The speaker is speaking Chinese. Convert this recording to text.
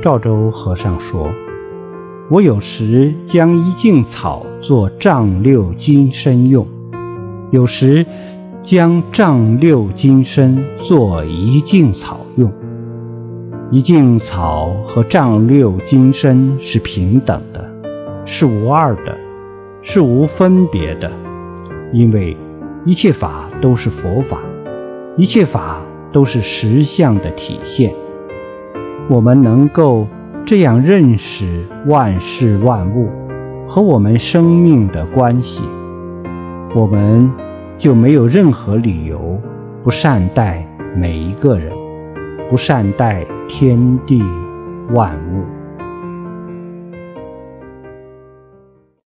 赵州和尚说：“我有时将一茎草做丈六金身用，有时将丈六金身做一茎草用。一茎草和丈六金身是平等的，是无二的，是无分别的，因为一切法都是佛法，一切法都是实相的体现。”我们能够这样认识万事万物和我们生命的关系，我们就没有任何理由不善待每一个人，不善待天地万物。